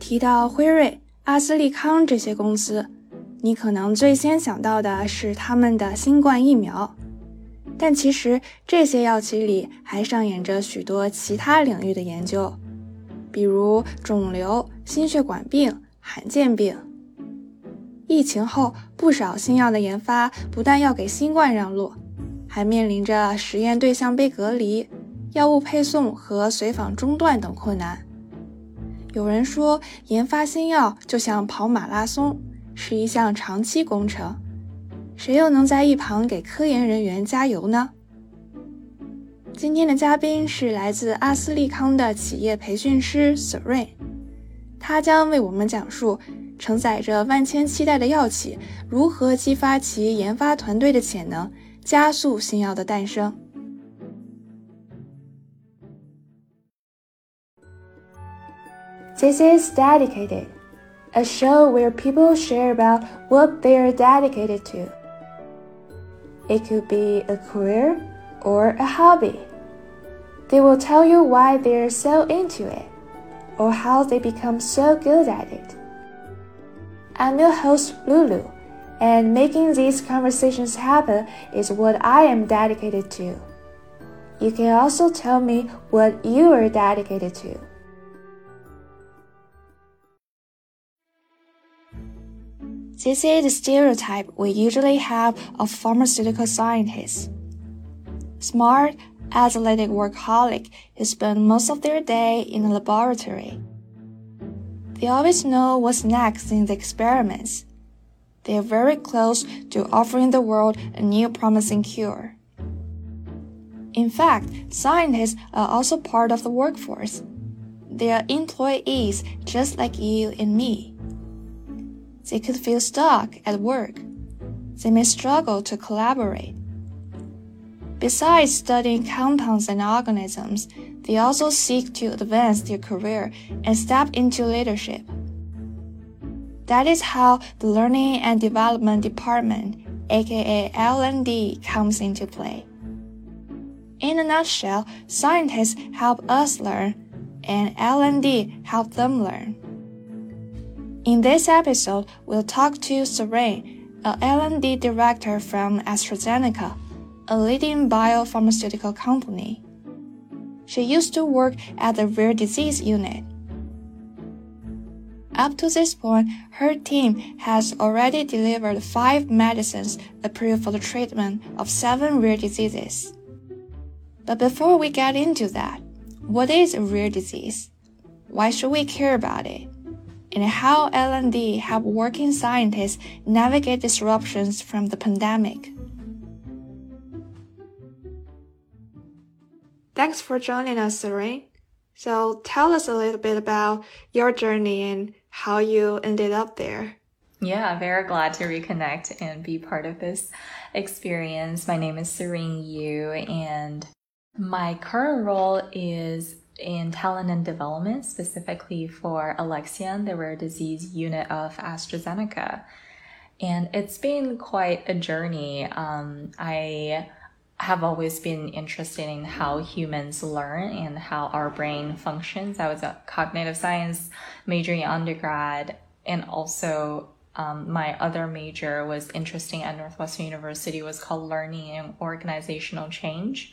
提到辉瑞、阿斯利康这些公司，你可能最先想到的是他们的新冠疫苗。但其实这些药企里还上演着许多其他领域的研究，比如肿瘤、心血管病、罕见病。疫情后，不少新药的研发不但要给新冠让路，还面临着实验对象被隔离、药物配送和随访中断等困难。有人说，研发新药就像跑马拉松，是一项长期工程。谁又能在一旁给科研人员加油呢？今天的嘉宾是来自阿斯利康的企业培训师 Serene，他将为我们讲述承载着万千期待的药企如何激发其研发团队的潜能，加速新药的诞生。This is Dedicated, a show where people share about what they are dedicated to. It could be a career or a hobby. They will tell you why they're so into it or how they become so good at it. I'm your host, Lulu, and making these conversations happen is what I am dedicated to. You can also tell me what you are dedicated to. This is the stereotype we usually have of pharmaceutical scientists. Smart, athletic workaholic who spend most of their day in the laboratory. They always know what's next in the experiments. They are very close to offering the world a new promising cure. In fact, scientists are also part of the workforce. They are employees just like you and me. They could feel stuck at work. They may struggle to collaborate. Besides studying compounds and organisms, they also seek to advance their career and step into leadership. That is how the Learning and Development Department, aka L&D, comes into play. In a nutshell, scientists help us learn, and L&D help them learn. In this episode, we'll talk to Serene, a L&D director from AstraZeneca, a leading biopharmaceutical company. She used to work at the rare disease unit. Up to this point, her team has already delivered five medicines approved for the treatment of seven rare diseases. But before we get into that, what is a rare disease? Why should we care about it? And how L&D help working scientists navigate disruptions from the pandemic. Thanks for joining us, Serene. So tell us a little bit about your journey and how you ended up there. Yeah, very glad to reconnect and be part of this experience. My name is Serene Yu, and my current role is in talent and development, specifically for Alexion, the rare disease unit of AstraZeneca. And it's been quite a journey. Um, I have always been interested in how humans learn and how our brain functions. I was a cognitive science major in undergrad, and also um, my other major was interesting at Northwestern University was called learning and organizational change.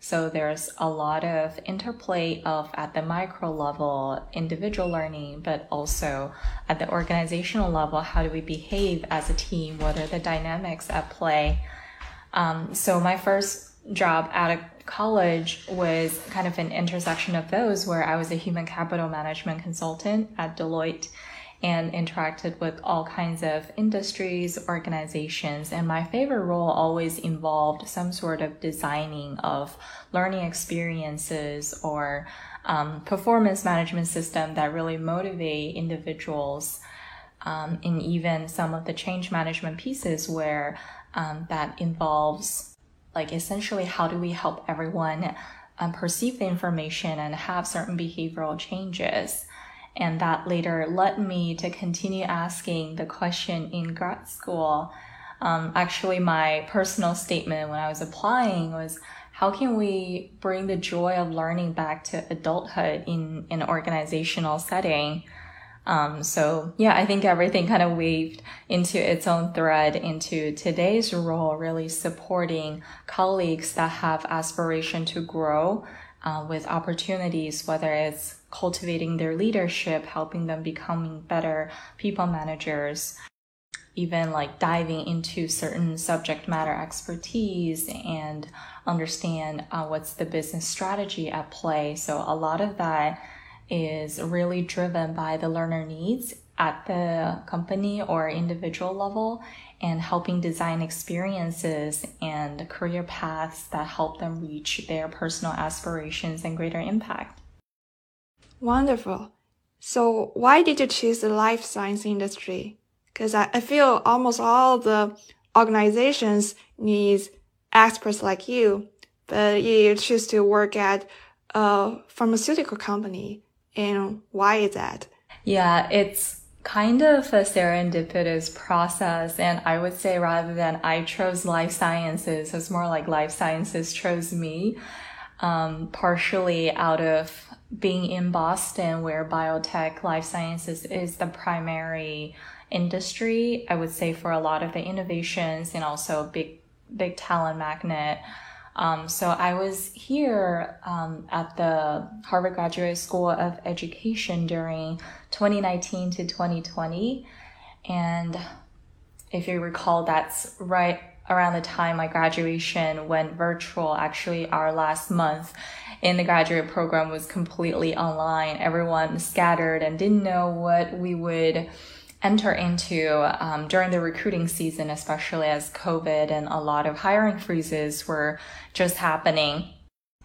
So there's a lot of interplay of at the micro level, individual learning, but also at the organizational level, how do we behave as a team? What are the dynamics at play? Um, so my first job out of college was kind of an intersection of those where I was a human capital management consultant at Deloitte and interacted with all kinds of industries, organizations. And my favorite role always involved some sort of designing of learning experiences or um, performance management system that really motivate individuals. Um, in even some of the change management pieces where um, that involves like essentially how do we help everyone um, perceive the information and have certain behavioral changes and that later led me to continue asking the question in grad school. Um, actually, my personal statement when I was applying was, how can we bring the joy of learning back to adulthood in an organizational setting? Um, so yeah, I think everything kind of weaved into its own thread into today's role, really supporting colleagues that have aspiration to grow uh, with opportunities, whether it's cultivating their leadership, helping them becoming better people managers, even like diving into certain subject matter expertise and understand uh, what's the business strategy at play. So a lot of that is really driven by the learner needs at the company or individual level and helping design experiences and career paths that help them reach their personal aspirations and greater impact. Wonderful. So why did you choose the life science industry? Because I, I feel almost all the organizations needs experts like you, but you choose to work at a pharmaceutical company and why is that? Yeah, it's kind of a serendipitous process. And I would say rather than I chose life sciences, it's more like life sciences chose me, um, partially out of being in Boston where biotech life sciences is the primary industry. I would say for a lot of the innovations and also big, big talent magnet. Um, so I was here um, at the Harvard Graduate School of Education during 2019 to 2020. And if you recall, that's right around the time my graduation went virtual, actually our last month in the graduate program was completely online. Everyone scattered and didn't know what we would enter into um, during the recruiting season, especially as COVID and a lot of hiring freezes were just happening.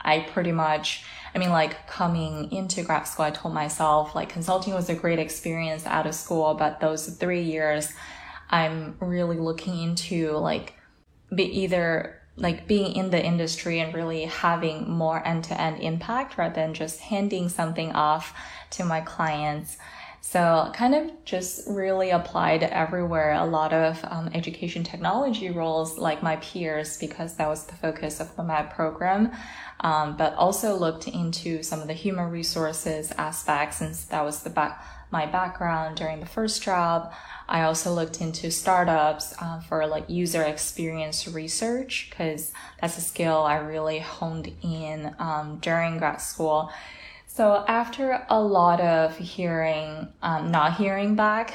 I pretty much, I mean, like coming into grad school, I told myself like consulting was a great experience out of school, but those three years, I'm really looking into like be either like being in the industry and really having more end to end impact rather than just handing something off to my clients. So kind of just really applied everywhere. A lot of um, education technology roles like my peers because that was the focus of the MAD program. Um, but also looked into some of the human resources aspects since that was the back my background during the first job. I also looked into startups uh, for like user experience research because that's a skill I really honed in um, during grad school. So after a lot of hearing, um, not hearing back,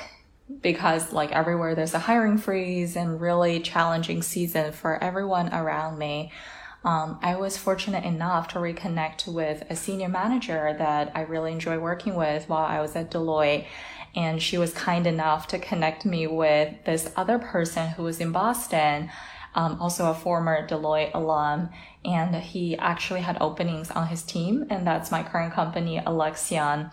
because like everywhere there's a hiring freeze and really challenging season for everyone around me. Um, I was fortunate enough to reconnect with a senior manager that I really enjoy working with while I was at Deloitte. And she was kind enough to connect me with this other person who was in Boston um, also a former Deloitte alum, and he actually had openings on his team, and that's my current company, Alexion.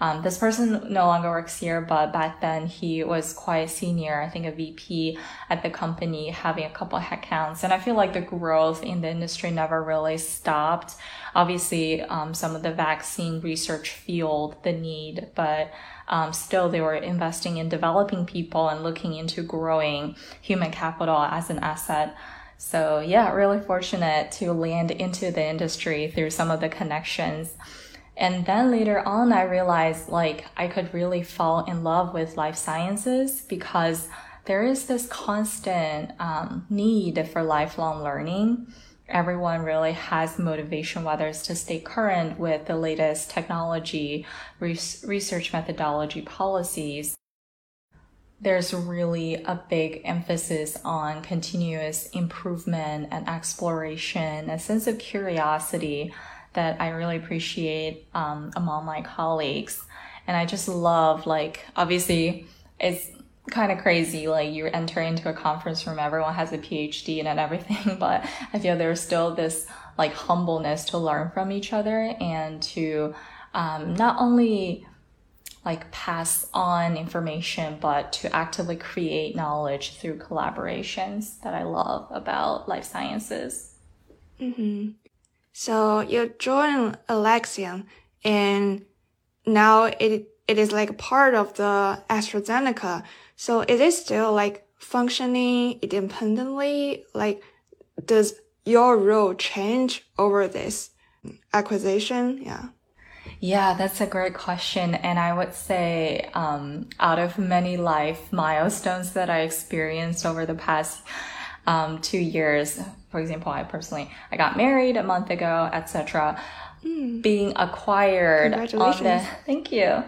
Um, this person no longer works here, but back then he was quite senior, I think a VP at the company, having a couple headcounts. And I feel like the growth in the industry never really stopped. Obviously, um, some of the vaccine research fueled the need, but um, still they were investing in developing people and looking into growing human capital as an asset. So yeah, really fortunate to land into the industry through some of the connections. And then later on, I realized like I could really fall in love with life sciences because there is this constant um, need for lifelong learning everyone really has motivation, whether it's to stay current with the latest technology, research methodology policies. There's really a big emphasis on continuous improvement and exploration, a sense of curiosity that I really appreciate um, among my colleagues. And I just love, like, obviously, it's kind of crazy. Like you enter into a conference room, everyone has a PhD and everything, but I feel there's still this like humbleness to learn from each other and to um, not only like pass on information, but to actively create knowledge through collaborations that I love about life sciences. Mm-hmm. So you joined Alexion and now it it is like part of the AstraZeneca. So is it still like functioning independently? Like, does your role change over this acquisition? Yeah. Yeah, that's a great question. And I would say, um, out of many life milestones that I experienced over the past um, two years, for example, I personally, I got married a month ago, etc. Mm. Being acquired on the, thank you,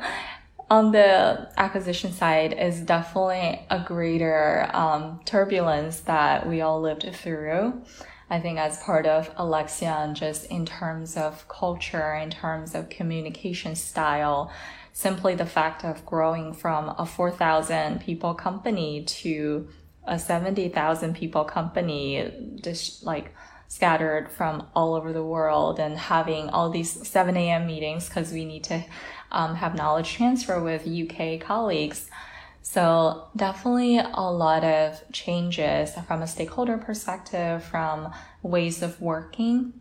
on the acquisition side is definitely a greater um, turbulence that we all lived through. I think as part of Alexion, just in terms of culture, in terms of communication style, simply the fact of growing from a 4,000 people company to a 70,000 people company, just like scattered from all over the world and having all these 7 a.m. meetings because we need to um, have knowledge transfer with UK colleagues. So definitely a lot of changes from a stakeholder perspective, from ways of working.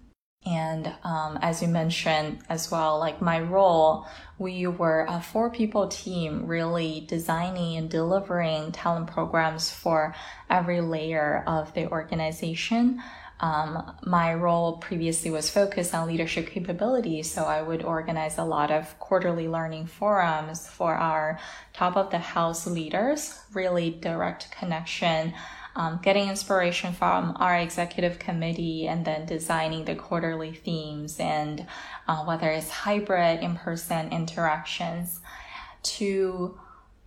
And um, as you mentioned as well, like my role, we were a four people team really designing and delivering talent programs for every layer of the organization. Um, my role previously was focused on leadership capabilities, so I would organize a lot of quarterly learning forums for our top of the house leaders, really direct connection, um, getting inspiration from our executive committee, and then designing the quarterly themes and uh, whether it's hybrid, in person interactions to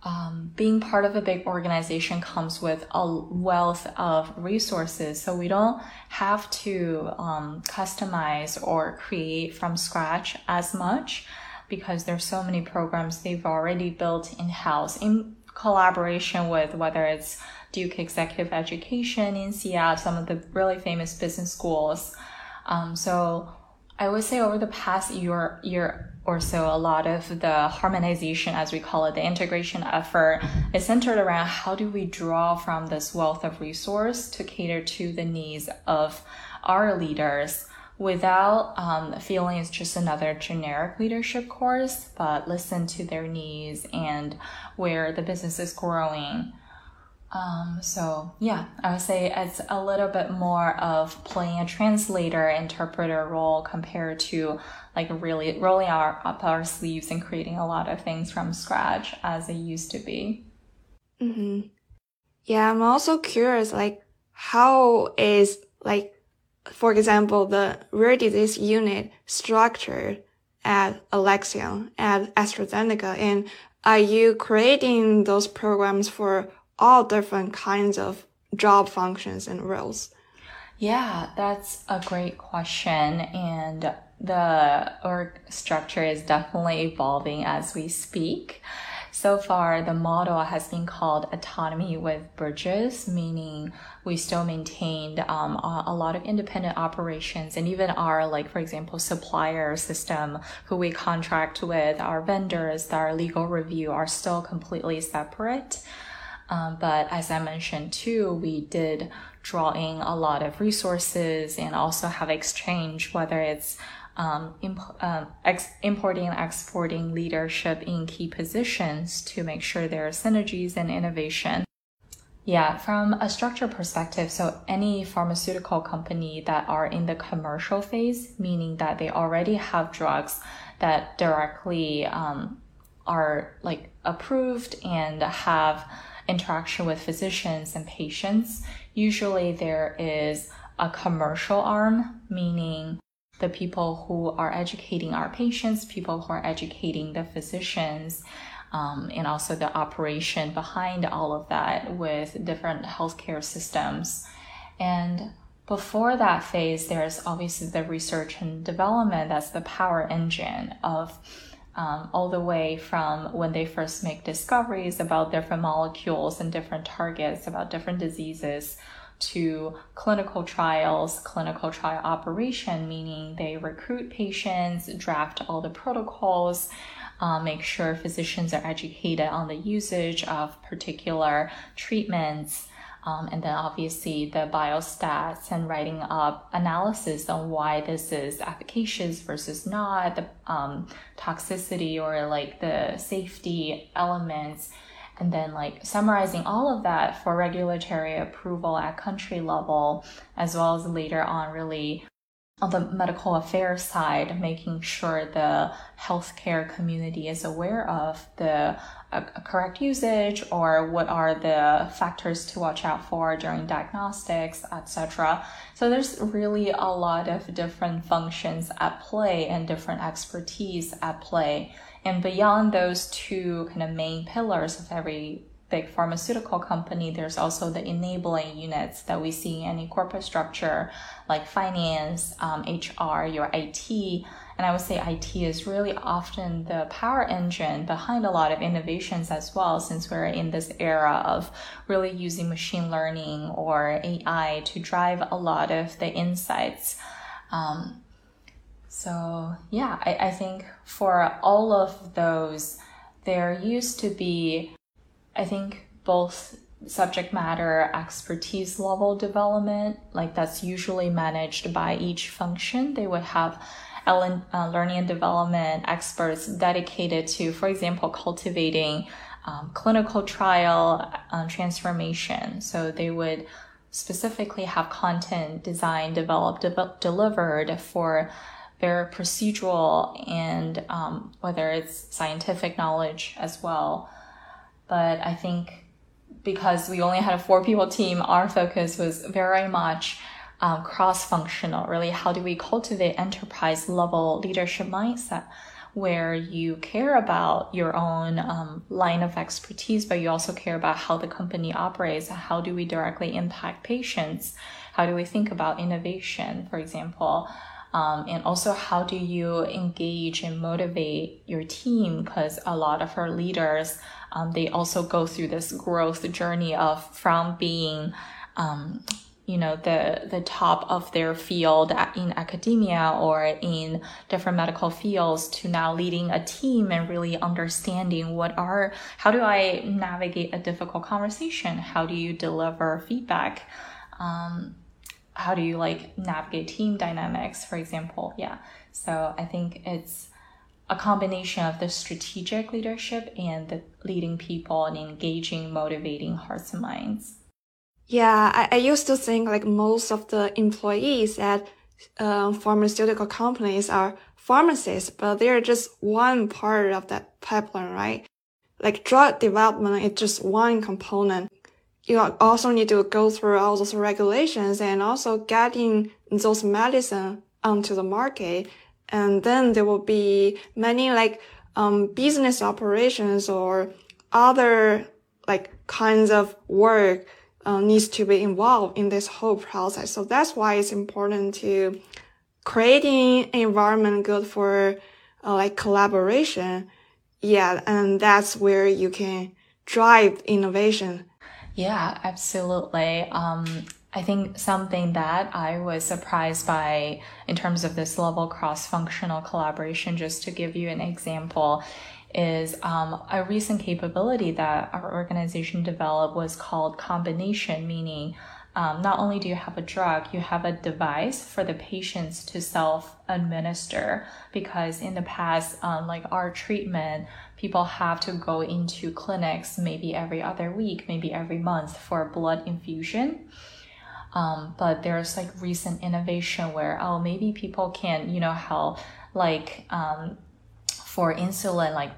um, being part of a big organization comes with a wealth of resources. So we don't have to um, customize or create from scratch as much because there's so many programs they've already built in house in collaboration with whether it's Duke Executive Education, INSEAD, some of the really famous business schools. Um, so I would say over the past year, year or so, a lot of the harmonization, as we call it, the integration effort is centered around how do we draw from this wealth of resource to cater to the needs of our leaders without um, feeling it's just another generic leadership course, but listen to their needs and where the business is growing um, so yeah, I would say it's a little bit more of playing a translator interpreter role compared to like really rolling our, up our sleeves and creating a lot of things from scratch as it used to be. Mm-hmm. Yeah, I'm also curious, like how is like, for example, the rare disease unit structured at Alexion, at AstraZeneca, and are you creating those programs for all different kinds of job functions and roles? Yeah, that's a great question. And the org structure is definitely evolving as we speak. So far, the model has been called autonomy with bridges, meaning we still maintained um, a, lot of independent operations and even our, like, for example, supplier system, who we contract with, our vendors, our legal review are still completely separate. Um, but as I mentioned too, we did draw in a lot of resources and also have exchange, whether it's um, imp- um, ex- importing and exporting leadership in key positions to make sure there are synergies and innovation. Yeah, from a structure perspective, so any pharmaceutical company that are in the commercial phase, meaning that they already have drugs that directly um, are like approved and have interaction with physicians and patients, usually there is a commercial arm, meaning the people who are educating our patients, people who are educating the physicians, um, and also the operation behind all of that with different healthcare systems. And before that phase, there's obviously the research and development that's the power engine of um, all the way from when they first make discoveries about different molecules and different targets, about different diseases, to clinical trials, clinical trial operation, meaning they recruit patients, draft all the protocols, uh, make sure physicians are educated on the usage of particular treatments, um, and then obviously the biostats and writing up analysis on why this is efficacious versus not, the um, toxicity or like the safety elements, and then like summarizing all of that for regulatory approval at country level, as well as later on really on the medical affairs side, making sure the healthcare community is aware of the uh, correct usage or what are the factors to watch out for during diagnostics, etc. So there's really a lot of different functions at play and different expertise at play. And beyond those two kind of main pillars of every big pharmaceutical company, there's also the enabling units that we see in any corporate structure, like finance, um, HR, your IT. And I would say IT is really often the power engine behind a lot of innovations as well, since we're in this era of really using machine learning or AI to drive a lot of the insights. Um, so yeah, I, I think for all of those, there used to be I think both subject matter expertise level development, like that's usually managed by each function. They would have uh, learning and development experts dedicated to, for example, cultivating um, clinical trial uh, transformation. So they would specifically have content designed, developed, de- delivered for their procedural and um, whether it's scientific knowledge as well. But I think because we only had a four people team, our focus was very much um, cross functional. Really, how do we cultivate enterprise level leadership mindset? Where you care about your own um, line of expertise, but you also care about how the company operates. How do we directly impact patients? How do we think about innovation, for example? Um, and also, how do you engage and motivate your team? Because a lot of our leaders um, they also go through this growth journey of from being um, you know the the top of their field in academia or in different medical fields to now leading a team and really understanding what are how do I navigate a difficult conversation? How do you deliver feedback? Um, how do you like navigate team dynamics for example? Yeah. So I think it's a combination of the strategic leadership and the leading people and engaging, motivating hearts and minds. Yeah, I, I used to think like most of the employees at uh, pharmaceutical companies are pharmacists, but they're just one part of that pipeline, right? Like drug development is just one component. You also need to go through all those regulations and also getting those medicine onto the market and then there will be many like um, business operations or other like kinds of work uh, needs to be involved in this whole process. So that's why it's important to creating an environment good for uh, like collaboration. Yeah, and that's where you can drive innovation. Yeah, absolutely. Um, I think something that I was surprised by in terms of this level cross functional collaboration, just to give you an example, is um, a recent capability that our organization developed was called combination, meaning um, not only do you have a drug, you have a device for the patients to self administer. Because in the past, um, like our treatment, people have to go into clinics maybe every other week, maybe every month for blood infusion. Um, but there's like recent innovation where, oh, maybe people can, you know, how like um, for insulin, like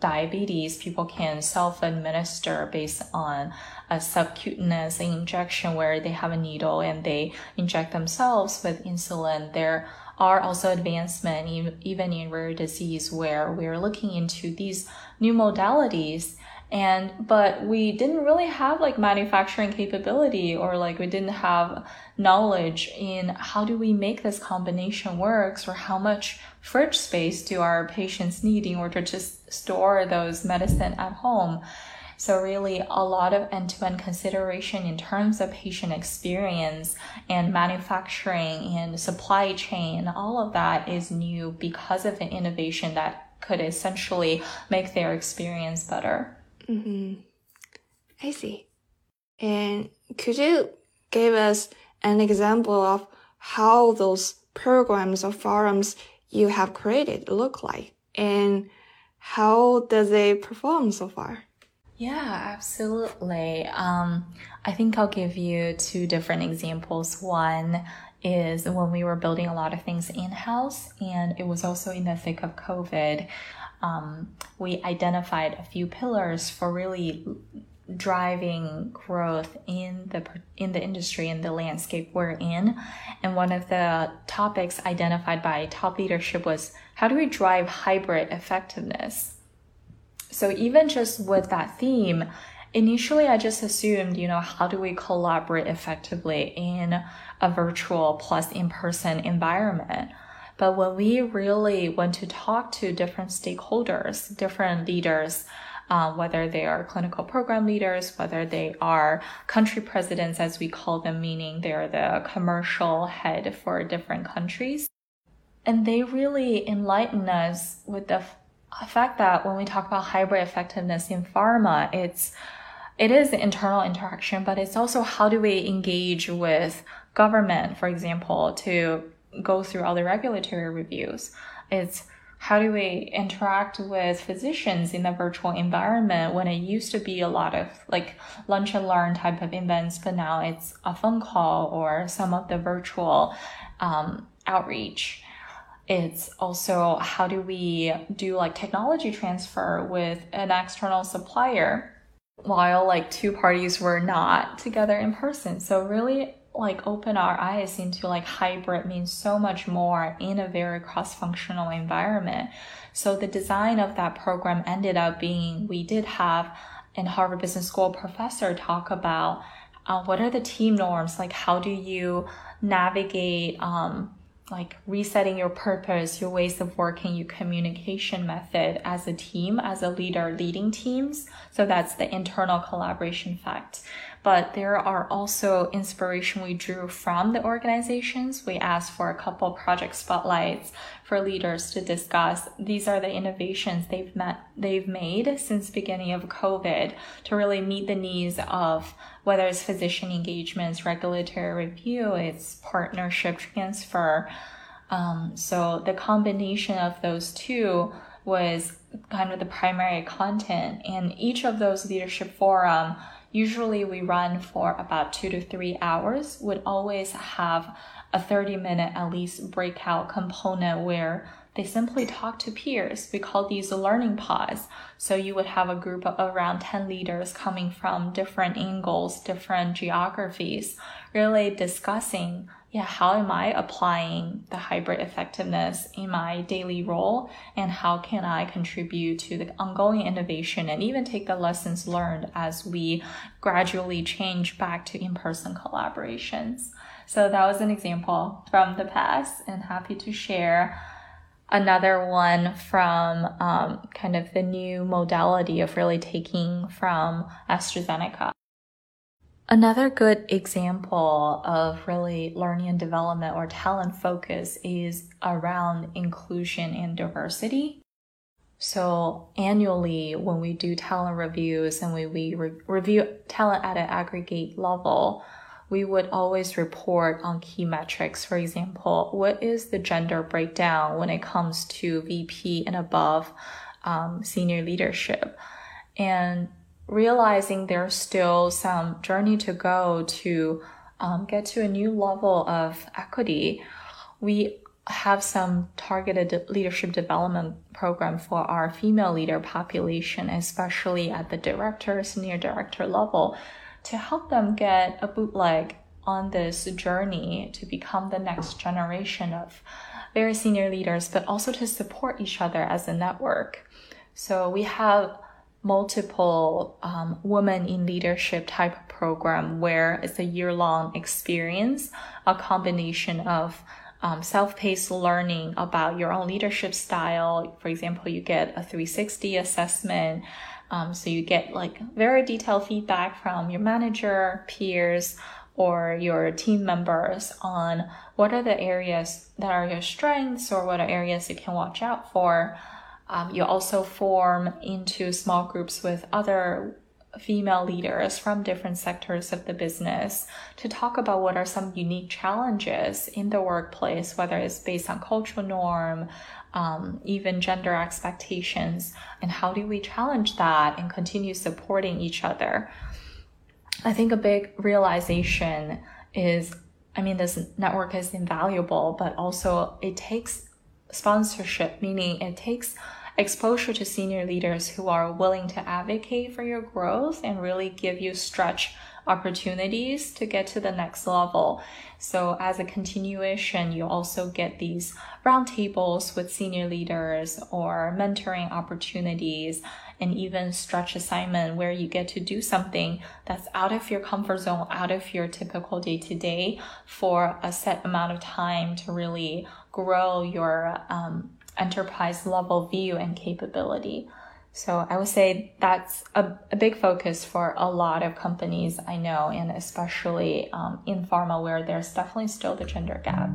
diabetes, people can self administer based on a subcutaneous injection where they have a needle and they inject themselves with insulin. There are also advancement even in rare disease where we're looking into these new modalities and but we didn't really have like manufacturing capability or like we didn't have knowledge in how do we make this combination works or how much fridge space do our patients need in order to store those medicine at home. So really a lot of end-to-end consideration in terms of patient experience and manufacturing and supply chain all of that is new because of an innovation that could essentially make their experience better Mm-hmm. I see. And could you give us an example of how those programs or forums you have created look like and how does they perform so far? Yeah, absolutely. Um, I think I'll give you two different examples. One is when we were building a lot of things in house, and it was also in the thick of COVID. Um, we identified a few pillars for really driving growth in the in the industry and the landscape we're in. And one of the topics identified by top leadership was how do we drive hybrid effectiveness? So even just with that theme initially i just assumed you know how do we collaborate effectively in a virtual plus in-person environment but when we really want to talk to different stakeholders different leaders uh, whether they are clinical program leaders, whether they are country presidents, as we call them, meaning they're the commercial head for different countries. And they really enlighten us with the fact that when we talk about hybrid effectiveness in pharma, it's it is internal interaction, but it's also how do we engage with government, for example, to go through all the regulatory reviews. It's how do we interact with physicians in the virtual environment when it used to be a lot of like lunch and learn type of events, but now it's a phone call or some of the virtual um, outreach. It's also how do we do like technology transfer with an external supplier while like two parties were not together in person. So really like open our eyes into like hybrid means so much more in a very cross-functional environment. So the design of that program ended up being we did have an Harvard Business School professor talk about uh, what are the team norms like how do you navigate um, like resetting your purpose, your ways of working, your communication method as a team, as a leader leading teams. So that's the internal collaboration fact but there are also inspiration we drew from the organizations. We asked for a couple project spotlights for leaders to discuss. These are the innovations they've met, they've made since beginning of COVID to really meet the needs of whether it's physician engagements, regulatory review, it's partnership transfer. Um, so the combination of those two was kind of the primary content and each of those leadership forum Usually we run for about two to three hours, would always have a 30 minute at least breakout component where they simply talk to peers. We call these learning pods. So you would have a group of around 10 leaders coming from different angles, different geographies, really discussing yeah, how am I applying the hybrid effectiveness in my daily role? And how can I contribute to the ongoing innovation and even take the lessons learned as we gradually change back to in person collaborations? So that was an example from the past and happy to share another one from um, kind of the new modality of really taking from AstraZeneca. Another good example of really learning and development or talent focus is around inclusion and diversity. So annually, when we do talent reviews and we, we re- review talent at an aggregate level, we would always report on key metrics. For example, what is the gender breakdown when it comes to VP and above um, senior leadership? And realizing there's still some journey to go to um, get to a new level of equity, we have some targeted leadership development program for our female leader population, especially at the director, senior director level, to help them get a bootleg on this journey to become the next generation of very senior leaders, but also to support each other as a network. So we have multiple um, women in leadership type program where it's a year long experience, a combination of um, self-paced learning about your own leadership style. For example, you get a 360 assessment. Um, so you get like very detailed feedback from your manager, peers, or your team members on what are the areas that are your strengths or what are areas you can watch out for. Um, you also form into small groups with other female leaders from different sectors of the business to talk about what are some unique challenges in the workplace, whether it's based on cultural norm, um, even gender expectations, and how do we challenge that and continue supporting each other. I think a big realization is I mean, this network is invaluable, but also it takes sponsorship, meaning it takes exposure to senior leaders who are willing to advocate for your growth and really give you stretch opportunities to get to the next level. So as a continuation, you also get these roundtables with senior leaders or mentoring opportunities and even stretch assignment where you get to do something that's out of your comfort zone, out of your typical day to day for a set amount of time to really grow your um, enterprise level view and capability. So I would say that's a, a big focus for a lot of companies I know, and especially um, in pharma where there's definitely still the gender gap.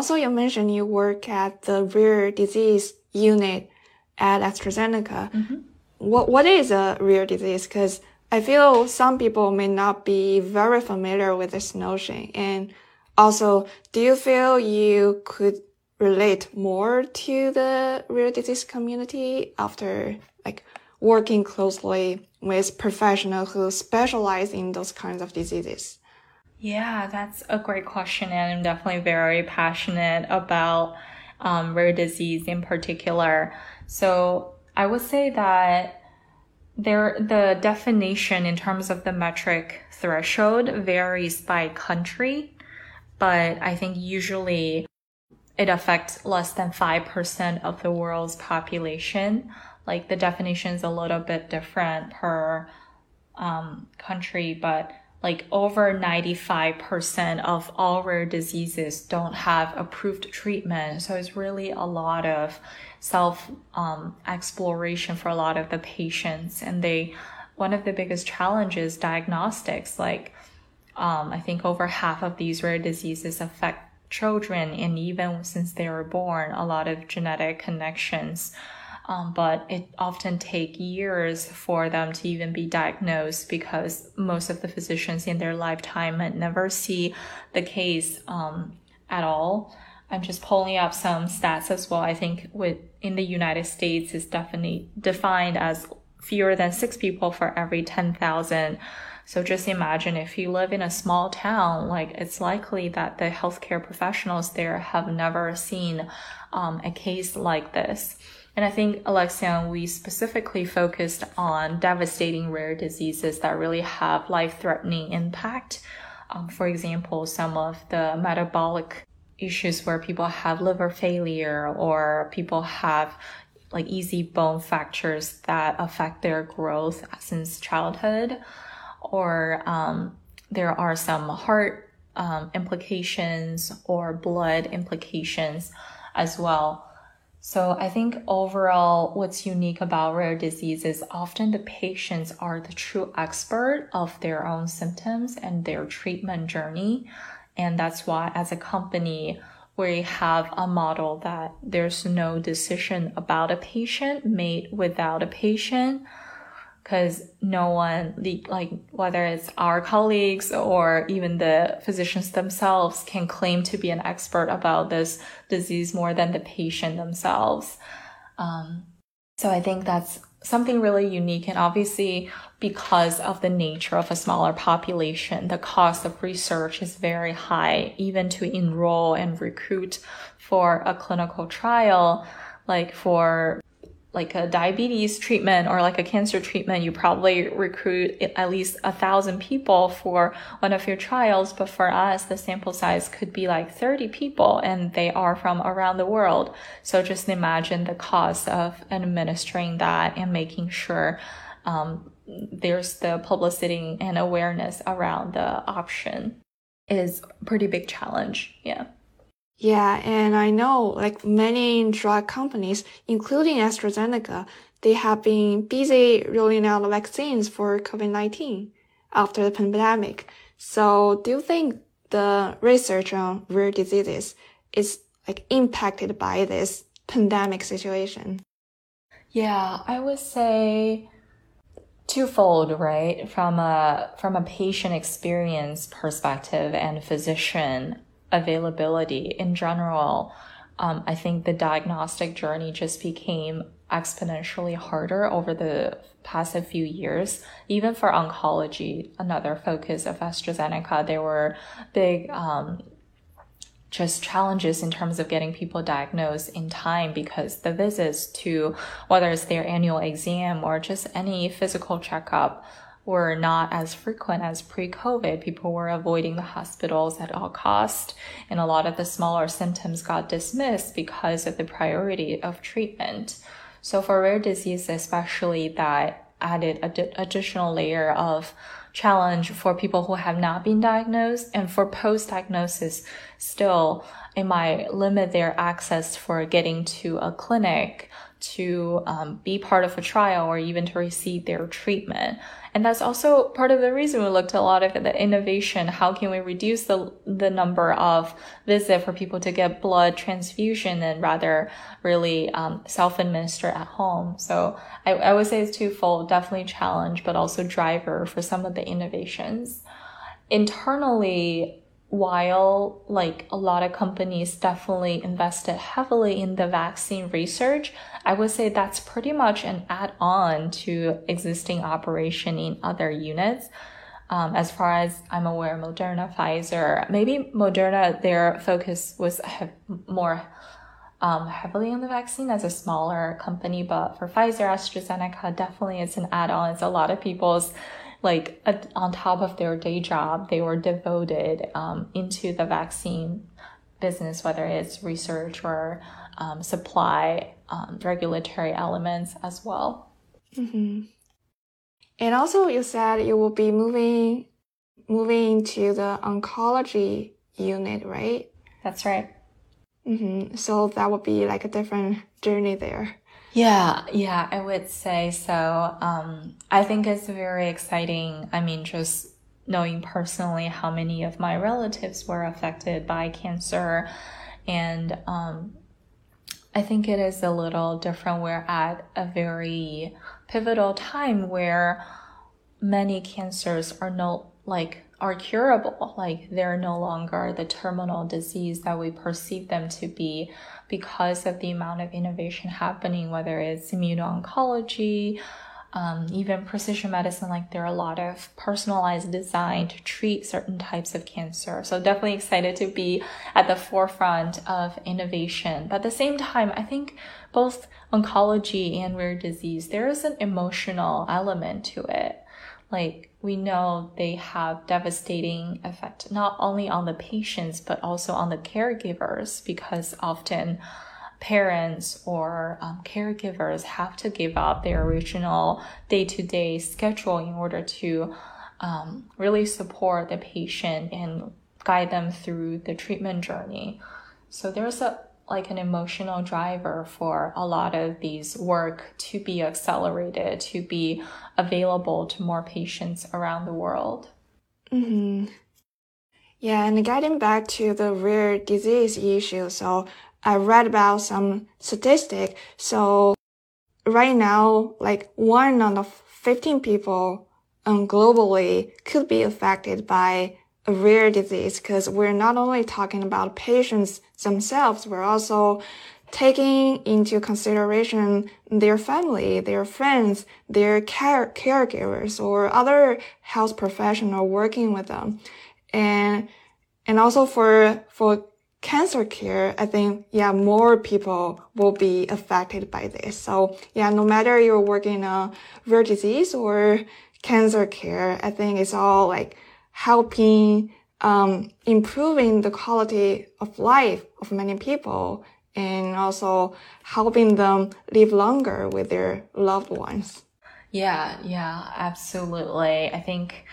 Also you mentioned you work at the rare disease unit at AstraZeneca. Mm-hmm. What, what is a rare disease? Cause I feel some people may not be very familiar with this notion. And also, do you feel you could relate more to the rare disease community after like working closely with professionals who specialize in those kinds of diseases? Yeah, that's a great question. And I'm definitely very passionate about um, rare disease in particular. So I would say that there, the definition in terms of the metric threshold varies by country, but I think usually it affects less than 5% of the world's population. Like the definition is a little bit different per um, country, but like over 95% of all rare diseases don't have approved treatment. So it's really a lot of self um, exploration for a lot of the patients. And they, one of the biggest challenges, diagnostics, like um, I think over half of these rare diseases affect children. And even since they were born, a lot of genetic connections um, but it often take years for them to even be diagnosed because most of the physicians in their lifetime never see the case um, at all. I'm just pulling up some stats as well. I think with in the United States is definitely defined as fewer than six people for every 10,000. So just imagine if you live in a small town, like it's likely that the healthcare professionals there have never seen um, a case like this. And I think, Alexion, we specifically focused on devastating rare diseases that really have life threatening impact. Um, for example, some of the metabolic issues where people have liver failure or people have like easy bone fractures that affect their growth since childhood, or um, there are some heart um, implications or blood implications as well. So I think overall, what's unique about rare disease is often the patients are the true expert of their own symptoms and their treatment journey. And that's why as a company, we have a model that there's no decision about a patient made without a patient because no one, like whether it's our colleagues or even the physicians themselves, can claim to be an expert about this disease more than the patient themselves. Um, so I think that's something really unique. And obviously, because of the nature of a smaller population, the cost of research is very high, even to enroll and recruit for a clinical trial. Like for like a diabetes treatment or like a cancer treatment, you probably recruit at least a thousand people for one of your trials. But for us, the sample size could be like 30 people and they are from around the world. So just imagine the cost of administering that and making sure, um, there's the publicity and awareness around the option is pretty big challenge. Yeah. Yeah, and I know like many drug companies, including AstraZeneca, they have been busy rolling out vaccines for COVID-19 after the pandemic. So do you think the research on rare diseases is like impacted by this pandemic situation? Yeah, I would say twofold, right? From a from a patient experience perspective and physician availability in general, um, I think the diagnostic journey just became exponentially harder over the past few years. Even for oncology, another focus of AstraZeneca, there were big um, just challenges in terms of getting people diagnosed in time because the visits to whether it's their annual exam or just any physical checkup were not as frequent as pre-COVID. People were avoiding the hospitals at all cost, and a lot of the smaller symptoms got dismissed because of the priority of treatment. So for rare disease, especially that added ad- additional layer of challenge for people who have not been diagnosed and for post-diagnosis still it might limit their access for getting to a clinic to um, be part of a trial or even to receive their treatment. And that's also part of the reason we looked a lot at the innovation. How can we reduce the, the number of visits for people to get blood transfusion and rather really um, self-administer at home? So I, I would say it's twofold, definitely challenge, but also driver for some of the innovations. Internally, while like a lot of companies definitely invested heavily in the vaccine research, I would say that's pretty much an add-on to existing operation in other units. Um, as far as I'm aware, Moderna, Pfizer, maybe Moderna, their focus was more um, heavily on the vaccine as a smaller company, but for Pfizer, AstraZeneca, definitely it's an add-on. It's a lot of people's like on top of their day job, they were devoted um, into the vaccine business, whether it's research or um, supply, um, regulatory elements as well. Mm-hmm. And also, you said you will be moving moving to the oncology unit, right? That's right. Mm-hmm. So that would be like a different journey there. Yeah, yeah, I would say so. Um, I think it's very exciting. I mean, just knowing personally how many of my relatives were affected by cancer. And um, I think it is a little different. We're at a very pivotal time where many cancers are no like are curable like they're no longer the terminal disease that we perceive them to be because of the amount of innovation happening, whether it's immuno-oncology, um, even precision medicine, like there are a lot of personalized design to treat certain types of cancer. So definitely excited to be at the forefront of innovation. But at the same time, I think both oncology and rare disease, there is an emotional element to it. Like we know they have devastating effect not only on the patients but also on the caregivers because often parents or um, caregivers have to give up their original day-to-day schedule in order to um, really support the patient and guide them through the treatment journey. So there's a like an emotional driver for a lot of these work to be accelerated, to be available to more patients around the world. Mm-hmm. Yeah, and getting back to the rare disease issue, so I read about some statistic. So right now, like one out of 15 people um, globally could be affected by rare disease because we're not only talking about patients themselves, we're also taking into consideration their family, their friends, their care caregivers or other health professional working with them. And, and also for, for cancer care, I think, yeah, more people will be affected by this. So yeah, no matter you're working on rare disease or cancer care, I think it's all like helping um, improving the quality of life of many people and also helping them live longer with their loved ones. Yeah, yeah, absolutely. I think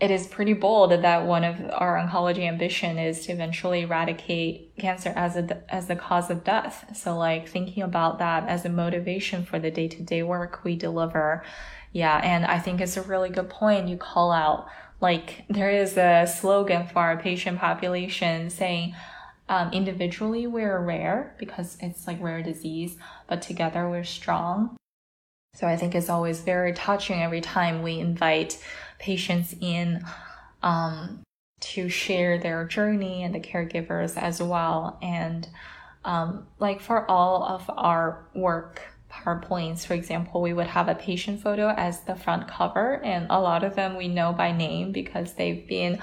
it is pretty bold that one of our oncology ambition is to eventually eradicate cancer as a as the cause of death. So like thinking about that as a motivation for the day-to-day work we deliver. Yeah, and I think it's a really good point you call out like there is a slogan for our patient population saying, um, individually we're rare because it's like rare disease, but together we're strong. So I think it's always very touching every time we invite patients in um, to share their journey and the caregivers as well. And um, like for all of our work PowerPoints, for example, we would have a patient photo as the front cover, and a lot of them we know by name because they've been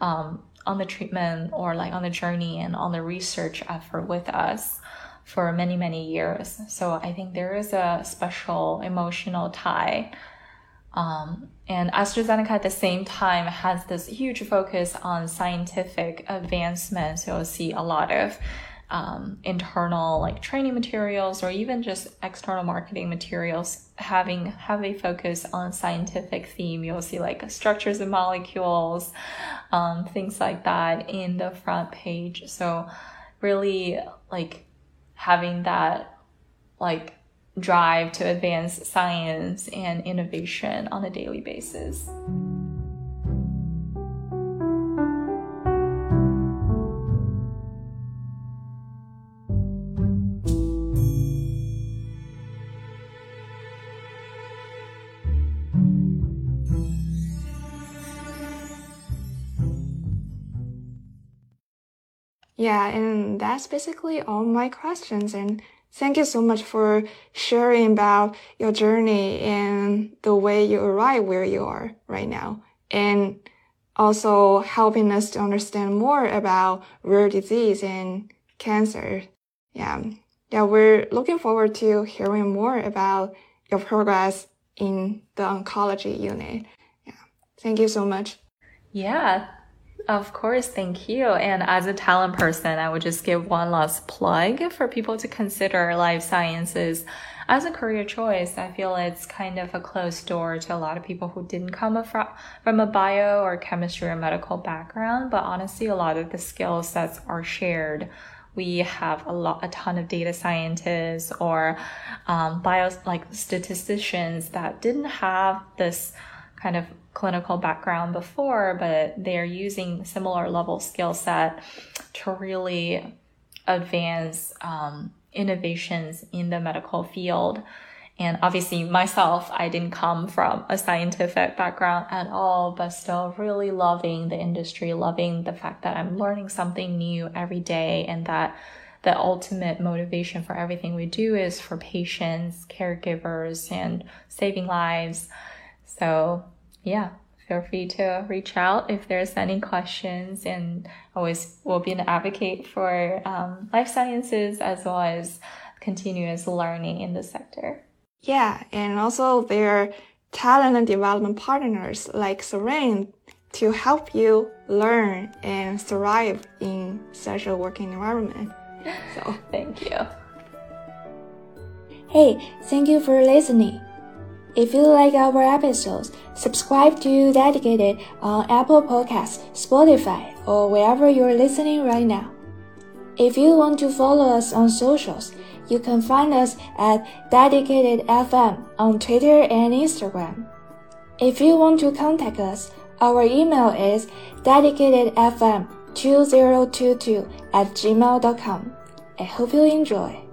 um, on the treatment or like on the journey and on the research effort with us for many, many years. So I think there is a special emotional tie. Um, and AstraZeneca at the same time has this huge focus on scientific advancement. So you'll see a lot of um, internal like training materials or even just external marketing materials having have a focus on scientific theme you'll see like structures of molecules um, things like that in the front page so really like having that like drive to advance science and innovation on a daily basis. Yeah, and that's basically all my questions. And thank you so much for sharing about your journey and the way you arrive where you are right now. And also helping us to understand more about rare disease and cancer. Yeah. Yeah, we're looking forward to hearing more about your progress in the oncology unit. Yeah. Thank you so much. Yeah. Of course, thank you. And as a talent person, I would just give one last plug for people to consider life sciences as a career choice. I feel it's kind of a closed door to a lot of people who didn't come from, a bio or chemistry or medical background, but honestly, a lot of the skill sets are shared we have a lot a ton of data scientists or um, bio like statisticians that didn't have this kind of clinical background before, but they're using similar level skill set to really advance um, innovations in the medical field. And obviously, myself, I didn't come from a scientific background at all, but still really loving the industry, loving the fact that I'm learning something new every day and that the ultimate motivation for everything we do is for patients, caregivers, and saving lives. So yeah, feel free to reach out if there's any questions and always will be an advocate for um, life sciences as well as continuous learning in the sector. Yeah, and also there are talent and development partners like Serene to help you learn and thrive in such a working environment. So thank you. Hey, thank you for listening. If you like our episodes, subscribe to Dedicated on Apple Podcasts, Spotify, or wherever you're listening right now. If you want to follow us on socials, you can find us at Dedicated FM on Twitter and Instagram. If you want to contact us, our email is dedicatedfm2022 at gmail.com. I hope you enjoy.